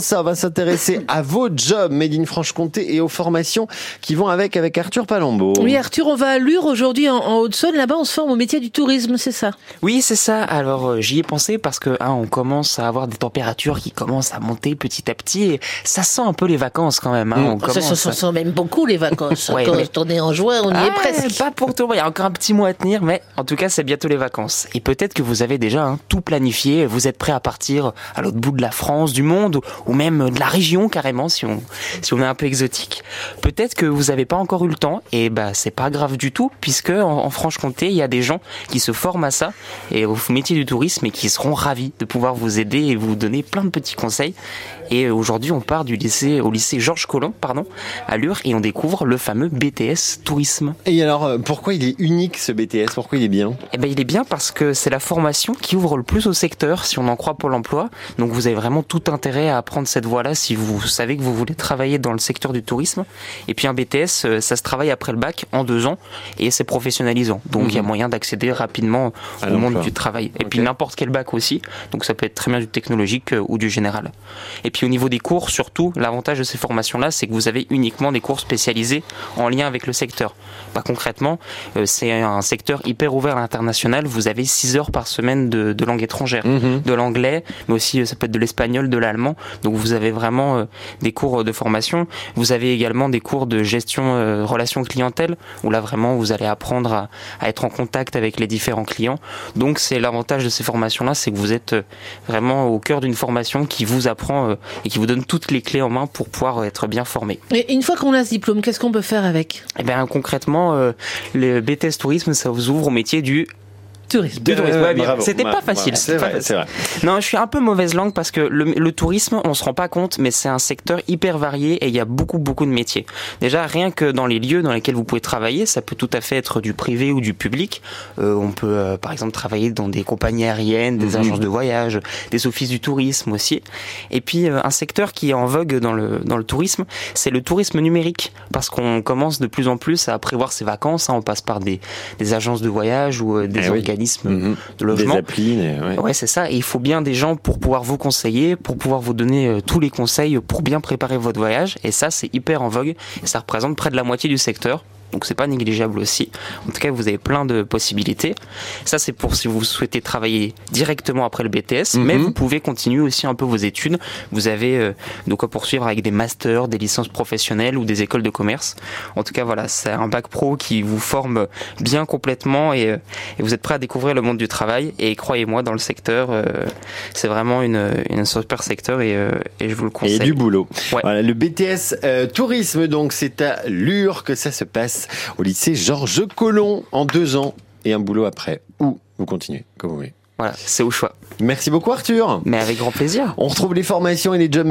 ça va s'intéresser à vos jobs Made in Franche-Comté et aux formations qui vont avec avec Arthur Palombo? Oui Arthur, on va à Lure aujourd'hui en, Haute-Saône. Là-bas, on se forme au métier du tourisme, c'est ça? Oui, c'est ça. Alors euh, j'y ai pensé parce que hein, on commence à avoir des températures qui commencent à monter petit à petit et ça sent un peu les vacances quand même. Hein. On ça, sent même beaucoup les vacances. Quand on est en juin, on y est ah, presque. Pas pour tout. Il y a encore un petit mois à tenir, mais en tout cas, c'est bientôt les vacances. Et peut-être que vous avez déjà hein, tout planifié. Vous êtes prêt à partir à l'autre bout de la France, du monde ou même de la région carrément si on si on est un peu exotique. Peut-être que vous n'avez pas encore eu le temps et bah c'est pas grave du tout puisque en, Franche-Comté il y a des gens qui se forment à ça et au métier du tourisme et qui seront ravis de pouvoir vous aider et vous donner plein de petits conseils. Et aujourd'hui on part du lycée au lycée Georges Collomb pardon à Lure et on découvre le fameux BTS tourisme. Et alors euh, pourquoi il est unique ce BTS Pourquoi il est bien? Eh ben il est bien parce que c'est la formation qui ouvre le plus au secteur si on en croit Pôle Emploi. Donc vous avez vraiment tout intérêt à apprendre cette voie là si vous savez que vous voulez travailler dans le secteur du tourisme. Et puis un BTS, euh, ça se travaille après le bac en deux ans et c'est professionnalisant. Donc il y a mhm. moyen d'accéder rapidement au monde du travail. Et puis n'importe quel bac aussi. Donc ça peut être très bien du technologique euh, ou du général. Et puis au niveau des cours, surtout, l'avantage de ces formations-là, c'est que vous avez uniquement des cours spécialisés en lien avec le secteur. Pas concrètement, euh, c'est un secteur hyper ouvert à l'international. Vous avez 6 heures par semaine de, de langue étrangère, mhm. de l'anglais, mais aussi ça peut être de l'espagnol, de l'allemand. Donc vous avez vraiment euh, des cours de formation. Vous avez également des cours de gestion euh, relation clientèle où là vraiment vous allez apprendre à, être en contact avec les différents clients. Donc c'est l'avantage de ces formations-là, c'est que vous êtes euh, vraiment au cœur d'une formation qui vous apprend et qui vous donne toutes les clés en main pour pouvoir être bien formé. Et une fois qu'on a ce diplôme, qu'est-ce qu'on peut faire avec? Eh bien concrètement, le BTS tourisme, ça vous ouvre au métier du Tourisme. C'était pas facile. c'est vrai, vrai. Non, je suis un peu mauvaise langue parce que le, tourisme, on se rend pas compte, mais c'est un secteur hyper varié et il y a beaucoup, beaucoup de métiers. Déjà, rien que dans les lieux dans lesquels vous pouvez travailler, ça peut tout à fait être du privé ou du public. Euh, on peut, euh, par exemple, travailler dans des compagnies aériennes, des mhm. agences de voyage, des offices du tourisme aussi. Et puis, euh, un secteur qui est en vogue dans le, dans le tourisme, c'est le tourisme numérique parce qu'on commence de plus en plus à prévoir ses vacances. Hein. on passe par des, des agences de voyage ou des eh Mhm. de logement. Des applis, ouais. c'est ça. Et il faut bien des gens pour pouvoir vous conseiller, pour pouvoir vous donner euh, tous les conseils pour bien préparer votre voyage. Et ça, c'est hyper en vogue. Et ça représente près de la moitié du secteur donc c'est pas négligeable aussi. En tout cas, vous avez plein de possibilités. Ça, c'est pour si vous souhaitez travailler directement après le BTS, mais mhm. vous pouvez continuer aussi un peu vos études. Vous avez euh, de quoi poursuivre avec des masters, des licences professionnelles ou des écoles de commerce. En tout cas, voilà, c'est un bac pro qui vous forme bien complètement et, euh, vous êtes prêt à découvrir le monde du travail. Et croyez-moi, dans le secteur, euh, c'est vraiment une, une super secteur et, et, je vous le conseille. Et du boulot. Voilà, le BTS tourisme, donc c'est à Lure que ça se passe au lycée Georges Collomb en deux ans et un boulot après. Ou vous continuez, comme vous voulez. Voilà, c'est au choix. Merci beaucoup Arthur. Mais avec grand plaisir. On retrouve les formations et les jobs